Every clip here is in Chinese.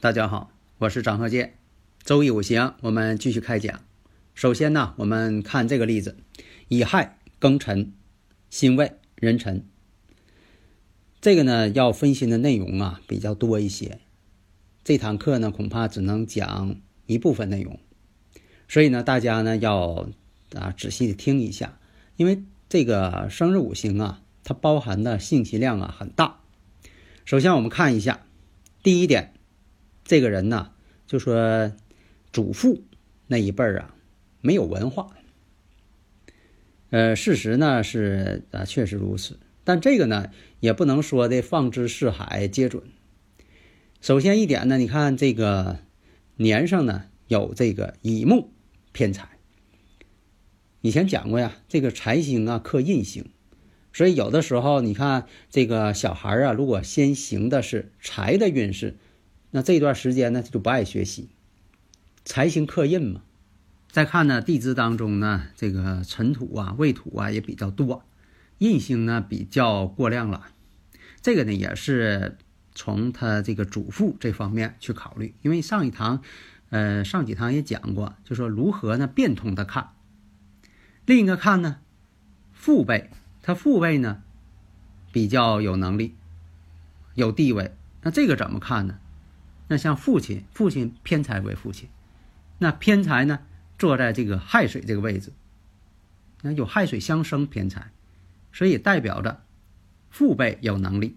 大家好，我是张鹤剑。周易五行，我们继续开讲。首先呢，我们看这个例子：乙亥、庚辰、辛未、壬辰。这个呢，要分析的内容啊比较多一些。这堂课呢，恐怕只能讲一部分内容，所以呢，大家呢要啊仔细的听一下，因为这个生日五行啊，它包含的信息量啊很大。首先，我们看一下第一点。这个人呢，就说祖父那一辈儿啊，没有文化。呃，事实呢是啊，确实如此。但这个呢，也不能说的放之四海皆准。首先一点呢，你看这个年上呢有这个乙木偏财。以前讲过呀，这个财星啊克印星，所以有的时候你看这个小孩啊，如果先行的是财的运势。那这段时间呢，他就不爱学习，财星克印嘛。再看呢，地支当中呢，这个辰土啊、未土啊也比较多，印星呢比较过量了。这个呢也是从他这个祖父这方面去考虑，因为上一堂，呃，上几堂也讲过，就说如何呢变通的看。另一个看呢，父辈，他父辈呢比较有能力、有地位，那这个怎么看呢？那像父亲，父亲偏财为父亲，那偏财呢，坐在这个亥水这个位置，那有亥水相生偏财，所以代表着父辈有能力。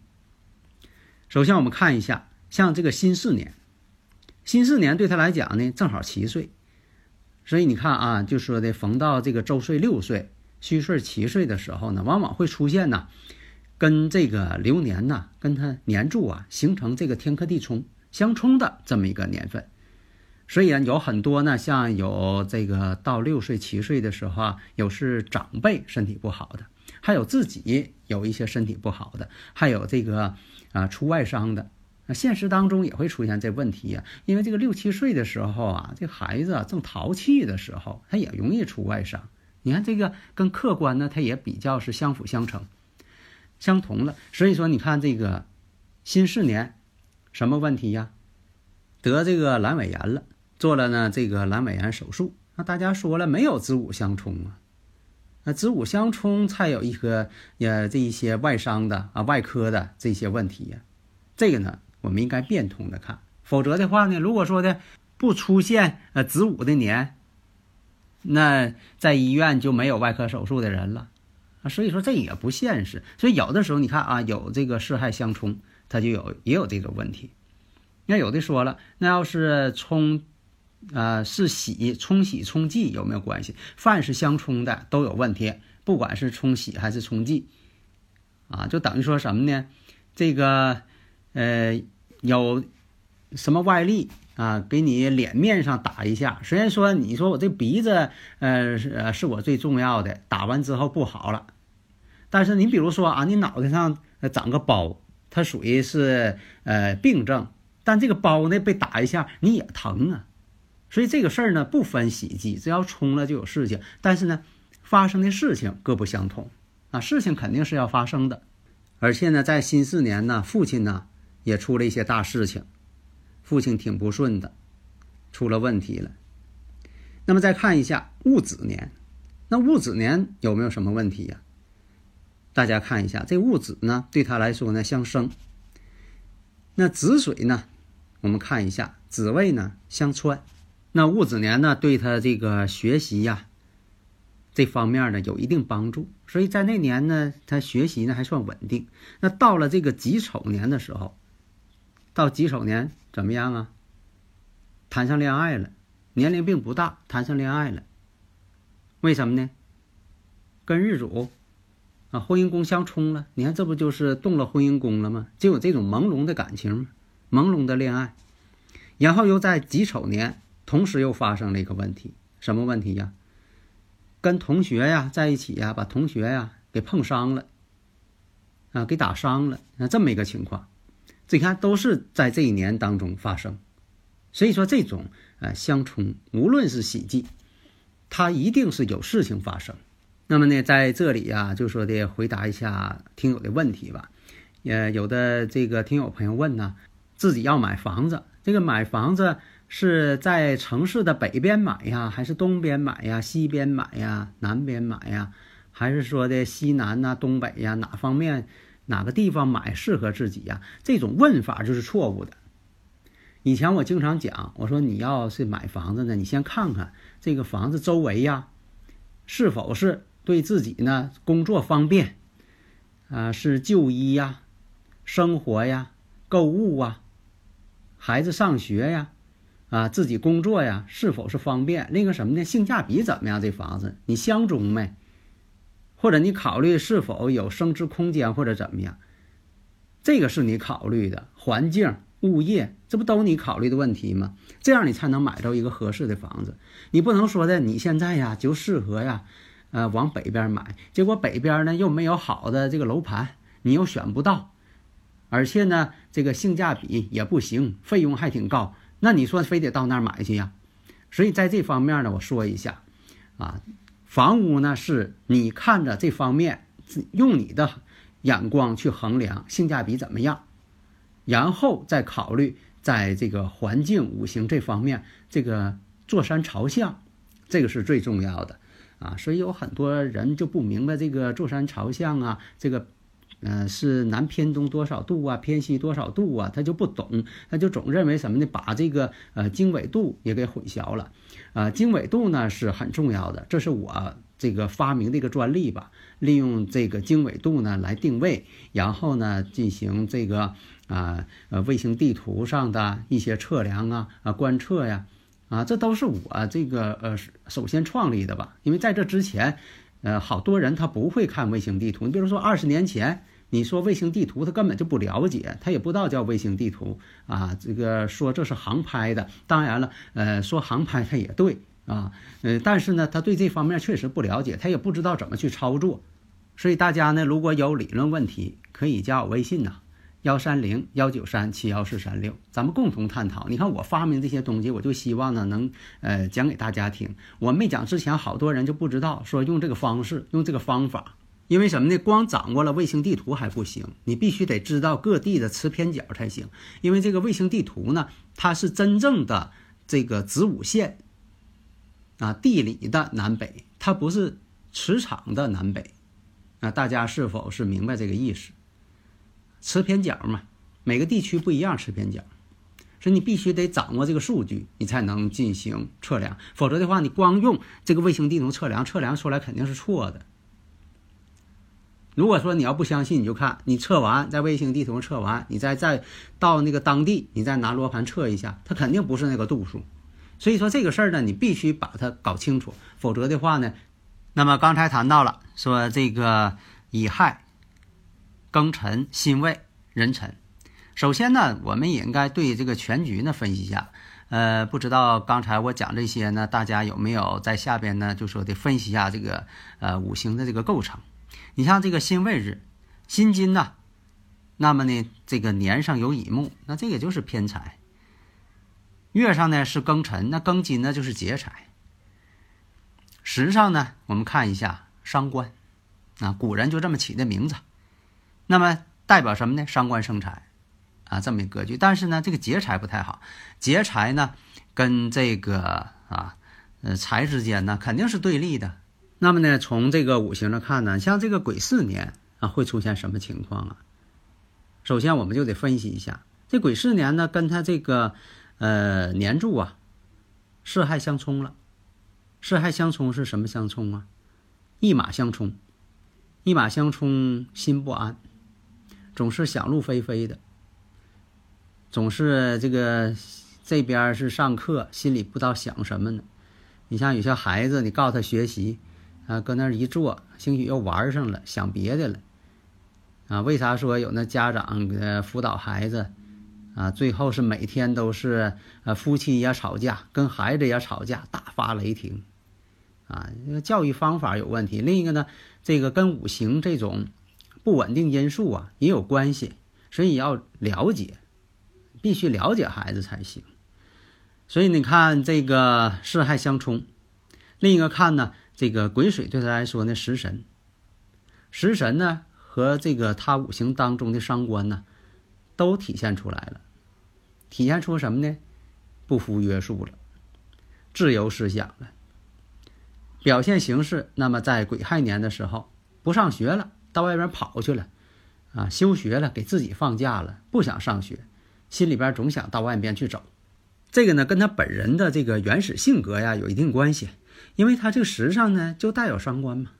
首先我们看一下，像这个辛巳年，辛巳年对他来讲呢，正好七岁，所以你看啊，就说的逢到这个周岁六岁、虚岁七岁的时候呢，往往会出现呢，跟这个流年呐，跟他年柱啊，形成这个天克地冲。相冲的这么一个年份，所以啊，有很多呢，像有这个到六岁、七岁的时候啊，有是长辈身体不好的，还有自己有一些身体不好的，还有这个啊出外伤的。那现实当中也会出现这问题呀，因为这个六七岁的时候啊，这孩子啊正淘气的时候，他也容易出外伤。你看这个跟客观呢，它也比较是相辅相成、相同了。所以说，你看这个辛巳年。什么问题呀？得这个阑尾炎了，做了呢这个阑尾炎手术。那大家说了，没有子午相冲啊？那子午相冲才有一个呃这一些外伤的啊外科的这些问题呀。这个呢，我们应该变通的看。否则的话呢，如果说的不出现呃子午的年，那在医院就没有外科手术的人了啊。所以说这也不现实。所以有的时候你看啊，有这个四害相冲。他就有也有这个问题，那有的说了，那要是冲，啊是喜冲喜冲忌有没有关系？凡是相冲的都有问题，不管是冲喜还是冲忌，啊，就等于说什么呢？这个呃有什么外力啊，给你脸面上打一下。虽然说你说我这鼻子呃是是我最重要的，打完之后不好了，但是你比如说啊，你脑袋上长个包。它属于是呃病症，但这个包呢被打一下你也疼啊，所以这个事儿呢不分喜忌，只要冲了就有事情。但是呢，发生的事情各不相同啊，事情肯定是要发生的。而且呢，在辛巳年呢，父亲呢也出了一些大事情，父亲挺不顺的，出了问题了。那么再看一下戊子年，那戊子年有没有什么问题呀？大家看一下，这戊子呢，对他来说呢相生。那子水呢，我们看一下，子未呢相穿。那戊子年呢，对他这个学习呀，这方面呢有一定帮助。所以在那年呢，他学习呢还算稳定。那到了这个己丑年的时候，到己丑年怎么样啊？谈上恋爱了，年龄并不大，谈上恋爱了。为什么呢？跟日主啊婚姻宫相冲了，你看这不就是动了婚姻宫了吗？就有这种朦胧的感情吗？朦胧的恋爱，然后又在己丑年，同时又发生了一个问题，什么问题呀？跟同学呀在一起呀，把同学呀给碰伤了，啊，给打伤了，那这么一个情况，这你看都是在这一年当中发生，所以说这种呃相冲，无论是喜忌。他一定是有事情发生，那么呢，在这里呀，就说的回答一下听友的问题吧。呃，有的这个听友朋友问呢，自己要买房子，这个买房子是在城市的北边买呀，还是东边买呀，西边买呀，南边买呀，还是说的西南呐、东北呀，哪方面哪个地方买适合自己呀？这种问法就是错误的。以前我经常讲，我说你要是买房子呢，你先看看这个房子周围呀，是否是对自己呢工作方便，啊，是就医呀、生活呀、购物啊、孩子上学呀，啊，自己工作呀，是否是方便？另一个什么呢？性价比怎么样？这房子你相中没？或者你考虑是否有升值空间或者怎么样？这个是你考虑的环境。物业，这不都你考虑的问题吗？这样你才能买到一个合适的房子。你不能说的，你现在呀就适合呀，呃，往北边买，结果北边呢又没有好的这个楼盘，你又选不到，而且呢这个性价比也不行，费用还挺高。那你说非得到那儿买去呀？所以在这方面呢，我说一下，啊，房屋呢是你看着这方面，用你的眼光去衡量性价比怎么样。然后再考虑在这个环境、五行这方面，这个坐山朝向，这个是最重要的啊。所以有很多人就不明白这个坐山朝向啊，这个，嗯，是南偏东多少度啊，偏西多少度啊，他就不懂，他就总认为什么呢？把这个呃经纬度也给混淆了啊。经纬度呢是很重要的，这是我这个发明的一个专利吧。利用这个经纬度呢来定位，然后呢进行这个。啊，呃，卫星地图上的一些测量啊，啊，观测呀，啊这都是我这个呃首先创立的吧。因为在这之前，呃，好多人他不会看卫星地图。你比如说二十年前，你说卫星地图，他根本就不了解，他也不知道叫卫星地图啊。这个说这是航拍的，当然了，呃，说航拍他也对啊，呃，但是呢，他对这方面确实不了解，他也不知道怎么去操作。所以大家呢，如果有理论问题，可以加我微信呐。幺三零幺九三七幺四三六，咱们共同探讨。你看我发明这些东西，我就希望呢能呃讲给大家听。我没讲之前，好多人就不知道说用这个方式，用这个方法。因为什么呢？光掌握了卫星地图还不行，你必须得知道各地的磁偏角才行。因为这个卫星地图呢，它是真正的这个子午线啊，地理的南北，它不是磁场的南北啊。大家是否是明白这个意思？磁偏角嘛，每个地区不一样，磁偏角，所以你必须得掌握这个数据，你才能进行测量。否则的话，你光用这个卫星地图测量，测量出来肯定是错的。如果说你要不相信，你就看你测完，在卫星地图上测完，你再再到那个当地，你再拿罗盘测一下，它肯定不是那个度数。所以说这个事儿呢，你必须把它搞清楚，否则的话呢，那么刚才谈到了说这个乙亥。庚辰、辛未、壬辰。首先呢，我们也应该对这个全局呢分析一下。呃，不知道刚才我讲这些呢，大家有没有在下边呢就说得分析一下这个呃五行的这个构成？你像这个辛未日，辛金呢，那么呢这个年上有乙木，那这个就是偏财。月上呢是庚辰，那庚金呢就是劫财。时上呢，我们看一下伤官，啊，古人就这么起的名字。那么代表什么呢？伤官生财，啊，这么一格局。但是呢，这个劫财不太好。劫财呢，跟这个啊，呃，财之间呢，肯定是对立的。那么呢，从这个五行上看呢，像这个癸巳年啊，会出现什么情况啊？首先，我们就得分析一下这癸巳年呢，跟他这个呃年柱啊，四害相冲了。四害相冲是什么相冲啊？一马相冲，一马相冲，心不安。总是想入非非的，总是这个这边是上课，心里不知道想什么呢。你像有些孩子，你告诉他学习，啊，搁那儿一坐，兴许又玩上了，想别的了。啊，为啥说有那家长呃辅导孩子，啊，最后是每天都是呃夫妻也吵架，跟孩子也吵架，大发雷霆。啊，这个教育方法有问题。另一个呢，这个跟五行这种不稳定因素啊也有关系，所以要了解，必须了解孩子才行。所以你看这个四害相冲，另一个看呢，这个癸水对他来说呢，食神，食神呢和这个他五行当中的伤官呢，都体现出来了，体现出什么呢？不服约束了，自由思想了。表现形式，那么在癸亥年的时候，不上学了，到外边跑去了，啊，休学了，给自己放假了，不想上学，心里边总想到外边去走。这个呢，跟他本人的这个原始性格呀有一定关系，因为他这个时上呢就带有伤官嘛，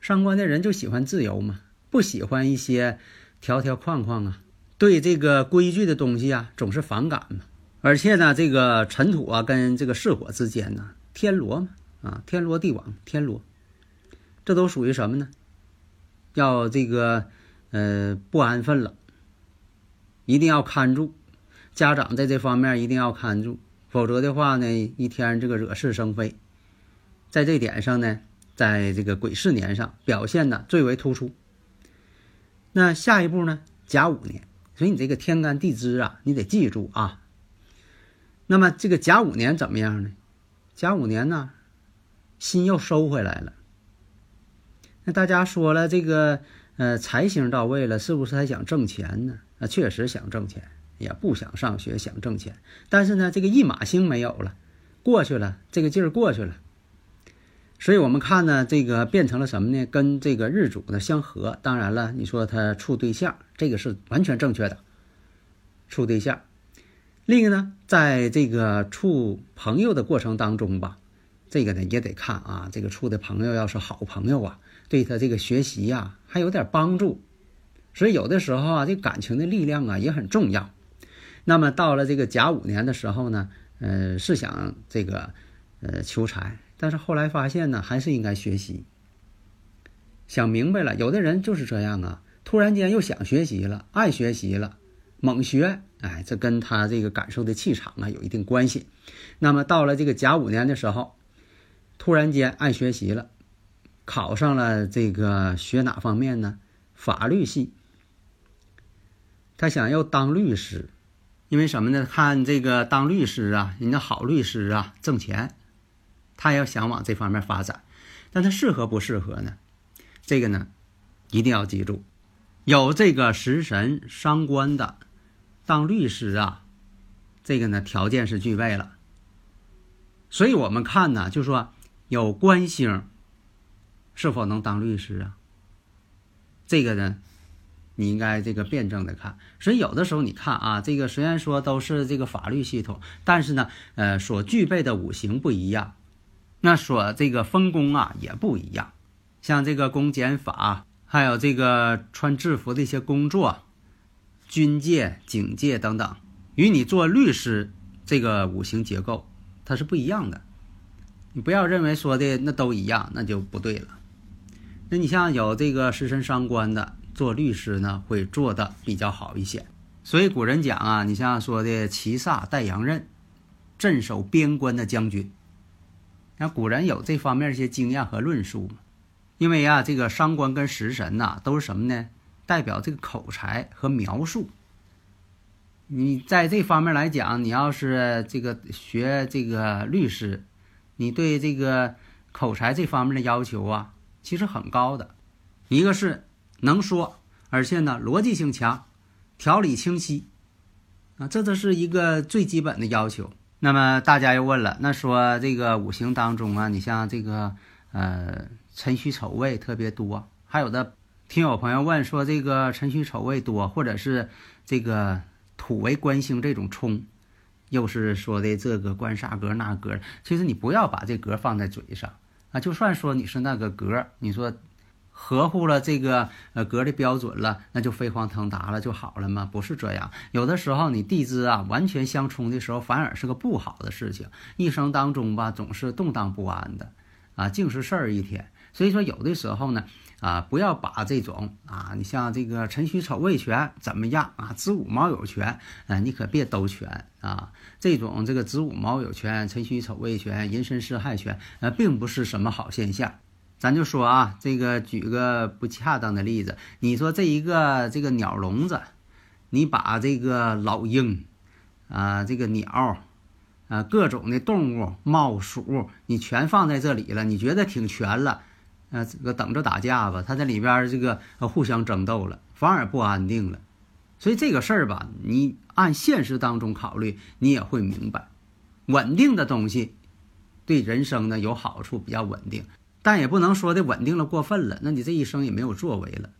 伤官的人就喜欢自由嘛，不喜欢一些条条框框啊，对这个规矩的东西啊总是反感嘛。而且呢，这个尘土啊跟这个巳火之间呢，天罗嘛，啊，天罗地网，天罗，这都属于什么呢？要这个呃不安分了，一定要看住。家长在这方面一定要看住，否则的话呢，一天这个惹是生非。在这点上呢，在这个癸巳年上表现的最为突出。那下一步呢，甲午年，所以你这个天干地支啊，你得记住啊。那么这个甲午年怎么样呢？甲午年呢，心又收回来了。那大家说了，这个呃财星到位了，是不是还想挣钱呢？啊，确实想挣钱。也不想上学，想挣钱，但是呢，这个一马星没有了，过去了，这个劲儿过去了，所以我们看呢，这个变成了什么呢？跟这个日主呢相合。当然了，你说他处对象，这个是完全正确的，处对象。另一个呢，在这个处朋友的过程当中吧，这个呢也得看啊，这个处的朋友要是好朋友啊，对他这个学习呀还有点帮助。所以有的时候啊，这感情的力量啊也很重要。那么到了这个甲午年的时候呢，呃，是想这个，呃，求财，但是后来发现呢，还是应该学习。想明白了，有的人就是这样啊，突然间又想学习了，爱学习了，猛学，哎，这跟他这个感受的气场啊有一定关系。那么到了这个甲午年的时候，突然间爱学习了，考上了这个学哪方面呢？法律系，他想要当律师。因为什么呢？看这个当律师啊，人家好律师啊，挣钱，他要想往这方面发展，但他适合不适合呢？这个呢，一定要记住，有这个食神伤官的当律师啊，这个呢条件是具备了。所以我们看呢，就说有官星是否能当律师啊？这个呢？你应该这个辩证的看，所以有的时候你看啊，这个虽然说都是这个法律系统，但是呢，呃，所具备的五行不一样，那所这个分工啊也不一样。像这个公检法，还有这个穿制服的一些工作，军界、警界等等，与你做律师这个五行结构它是不一样的。你不要认为说的那都一样，那就不对了。那你像有这个食神伤官的。做律师呢，会做的比较好一些。所以古人讲啊，你像说的骑煞带阳刃，镇守边关的将军，那古人有这方面一些经验和论述嘛。因为啊，这个伤官跟食神呐，都是什么呢？代表这个口才和描述。你在这方面来讲，你要是这个学这个律师，你对这个口才这方面的要求啊，其实很高的。一个是。能说，而且呢，逻辑性强，条理清晰，啊，这都是一个最基本的要求。那么大家又问了，那说这个五行当中啊，你像这个呃辰戌丑未特别多，还有的听友朋友问说这个辰戌丑未多，或者是这个土为官星这种冲，又是说的这个官煞格那格，其实你不要把这格放在嘴上啊，就算说你是那个格，你说。合乎了这个呃格的标准了，那就飞黄腾达了就好了吗？不是这样，有的时候你地支啊完全相冲的时候，反而是个不好的事情。一生当中吧，总是动荡不安的，啊，净是事儿一天。所以说，有的时候呢，啊，不要把这种啊，你像这个辰戌丑未全怎么样啊，子午卯酉全，啊，你可别都全啊。这种这个子午卯酉全，辰戌丑未全，寅申巳亥全，呃，并不是什么好现象。咱就说啊，这个举个不恰当的例子，你说这一个这个鸟笼子，你把这个老鹰，啊，这个鸟，啊，各种的动物、猫鼠，你全放在这里了，你觉得挺全了，啊，这个等着打架吧，他在里边这个互相争斗了，反而不安定了。所以这个事儿吧，你按现实当中考虑，你也会明白，稳定的东西对人生呢有好处，比较稳定。但也不能说的稳定了过分了，那你这一生也没有作为了，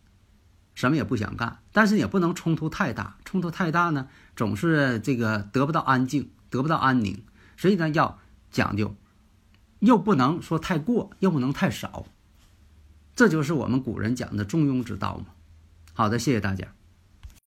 什么也不想干。但是也不能冲突太大，冲突太大呢，总是这个得不到安静，得不到安宁。所以呢，要讲究，又不能说太过，又不能太少。这就是我们古人讲的中庸之道嘛。好的，谢谢大家。